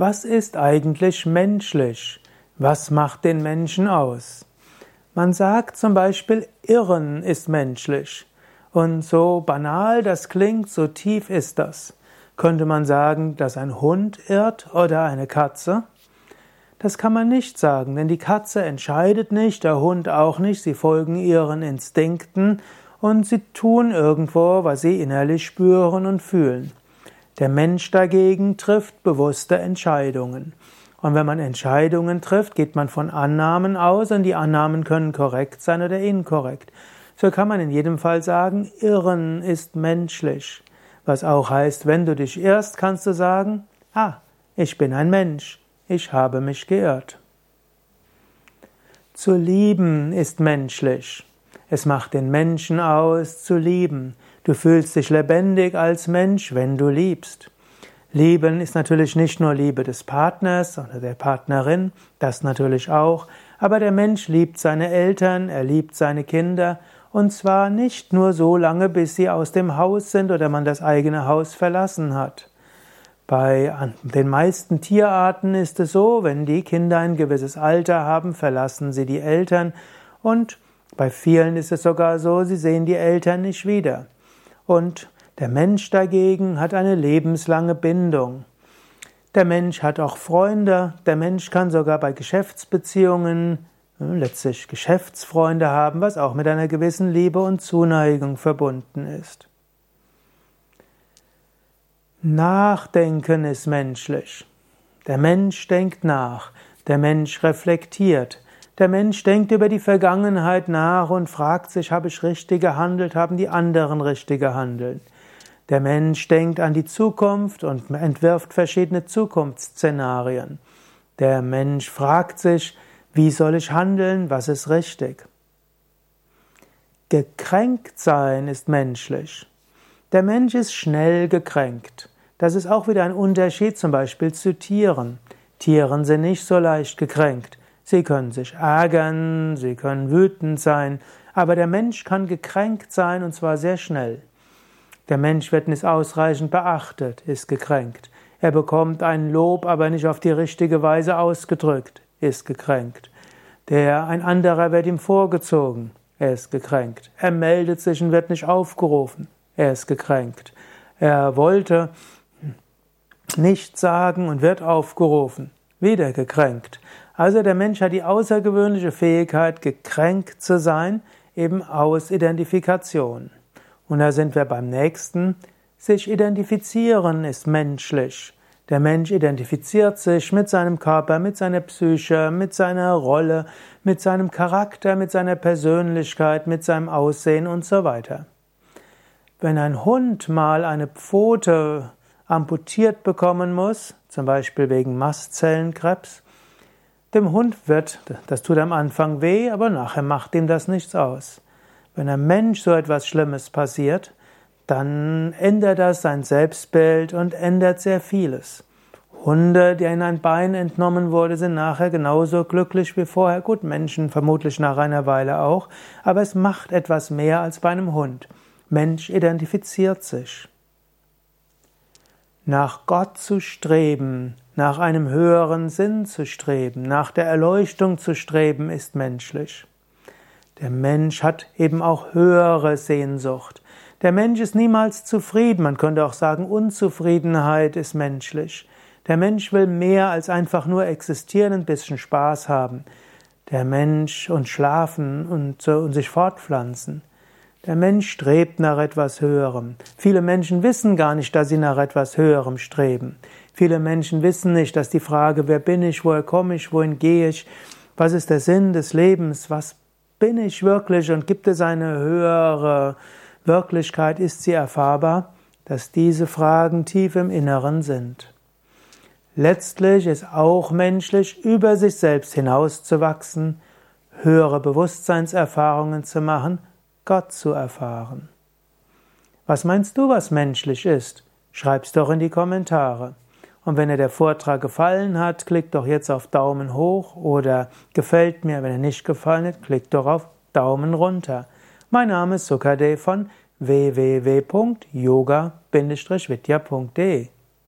Was ist eigentlich menschlich? Was macht den Menschen aus? Man sagt zum Beispiel, Irren ist menschlich. Und so banal das klingt, so tief ist das. Könnte man sagen, dass ein Hund irrt oder eine Katze? Das kann man nicht sagen, denn die Katze entscheidet nicht, der Hund auch nicht, sie folgen ihren Instinkten und sie tun irgendwo, was sie innerlich spüren und fühlen. Der Mensch dagegen trifft bewusste Entscheidungen. Und wenn man Entscheidungen trifft, geht man von Annahmen aus und die Annahmen können korrekt sein oder inkorrekt. So kann man in jedem Fall sagen, Irren ist menschlich. Was auch heißt, wenn du dich irrst, kannst du sagen, ah, ich bin ein Mensch, ich habe mich geirrt. Zu lieben ist menschlich. Es macht den Menschen aus, zu lieben. Du fühlst dich lebendig als Mensch, wenn du liebst. Lieben ist natürlich nicht nur Liebe des Partners oder der Partnerin, das natürlich auch, aber der Mensch liebt seine Eltern, er liebt seine Kinder, und zwar nicht nur so lange, bis sie aus dem Haus sind oder man das eigene Haus verlassen hat. Bei den meisten Tierarten ist es so, wenn die Kinder ein gewisses Alter haben, verlassen sie die Eltern und bei vielen ist es sogar so, sie sehen die Eltern nicht wieder. Und der Mensch dagegen hat eine lebenslange Bindung. Der Mensch hat auch Freunde, der Mensch kann sogar bei Geschäftsbeziehungen äh, letztlich Geschäftsfreunde haben, was auch mit einer gewissen Liebe und Zuneigung verbunden ist. Nachdenken ist menschlich. Der Mensch denkt nach, der Mensch reflektiert, der Mensch denkt über die Vergangenheit nach und fragt sich, habe ich richtig gehandelt, haben die anderen richtig gehandelt. Der Mensch denkt an die Zukunft und entwirft verschiedene Zukunftsszenarien. Der Mensch fragt sich, wie soll ich handeln, was ist richtig. Gekränkt sein ist menschlich. Der Mensch ist schnell gekränkt. Das ist auch wieder ein Unterschied zum Beispiel zu Tieren. Tieren sind nicht so leicht gekränkt. Sie können sich ärgern, sie können wütend sein, aber der Mensch kann gekränkt sein und zwar sehr schnell. Der Mensch wird nicht ausreichend beachtet, ist gekränkt. Er bekommt ein Lob, aber nicht auf die richtige Weise ausgedrückt, ist gekränkt. Der ein anderer wird ihm vorgezogen, er ist gekränkt. Er meldet sich und wird nicht aufgerufen, er ist gekränkt. Er wollte nichts sagen und wird aufgerufen, wieder gekränkt. Also der Mensch hat die außergewöhnliche Fähigkeit, gekränkt zu sein, eben aus Identifikation. Und da sind wir beim nächsten. Sich identifizieren ist menschlich. Der Mensch identifiziert sich mit seinem Körper, mit seiner Psyche, mit seiner Rolle, mit seinem Charakter, mit seiner Persönlichkeit, mit seinem Aussehen und so weiter. Wenn ein Hund mal eine Pfote amputiert bekommen muss, zum Beispiel wegen Mastzellenkrebs, dem Hund wird, das tut am Anfang weh, aber nachher macht ihm das nichts aus. Wenn einem Mensch so etwas Schlimmes passiert, dann ändert das sein Selbstbild und ändert sehr vieles. Hunde, denen ein Bein entnommen wurde, sind nachher genauso glücklich wie vorher. Gut, Menschen vermutlich nach einer Weile auch, aber es macht etwas mehr als bei einem Hund. Mensch identifiziert sich. Nach Gott zu streben, nach einem höheren Sinn zu streben, nach der Erleuchtung zu streben, ist menschlich. Der Mensch hat eben auch höhere Sehnsucht. Der Mensch ist niemals zufrieden. Man könnte auch sagen, Unzufriedenheit ist menschlich. Der Mensch will mehr als einfach nur existieren, ein bisschen Spaß haben. Der Mensch und schlafen und, und sich fortpflanzen. Der Mensch strebt nach etwas Höherem. Viele Menschen wissen gar nicht, dass sie nach etwas Höherem streben. Viele Menschen wissen nicht, dass die Frage, wer bin ich, woher komme ich, wohin gehe ich, was ist der Sinn des Lebens, was bin ich wirklich und gibt es eine höhere Wirklichkeit, ist sie erfahrbar, dass diese Fragen tief im Inneren sind. Letztlich ist auch menschlich, über sich selbst hinauszuwachsen, höhere Bewusstseinserfahrungen zu machen Gott zu erfahren. Was meinst du, was menschlich ist? Schreib's doch in die Kommentare. Und wenn dir der Vortrag gefallen hat, klick doch jetzt auf Daumen hoch oder gefällt mir. Wenn er nicht gefallen hat, klick doch auf Daumen runter. Mein Name ist Sukade von www.yoga-vidya.de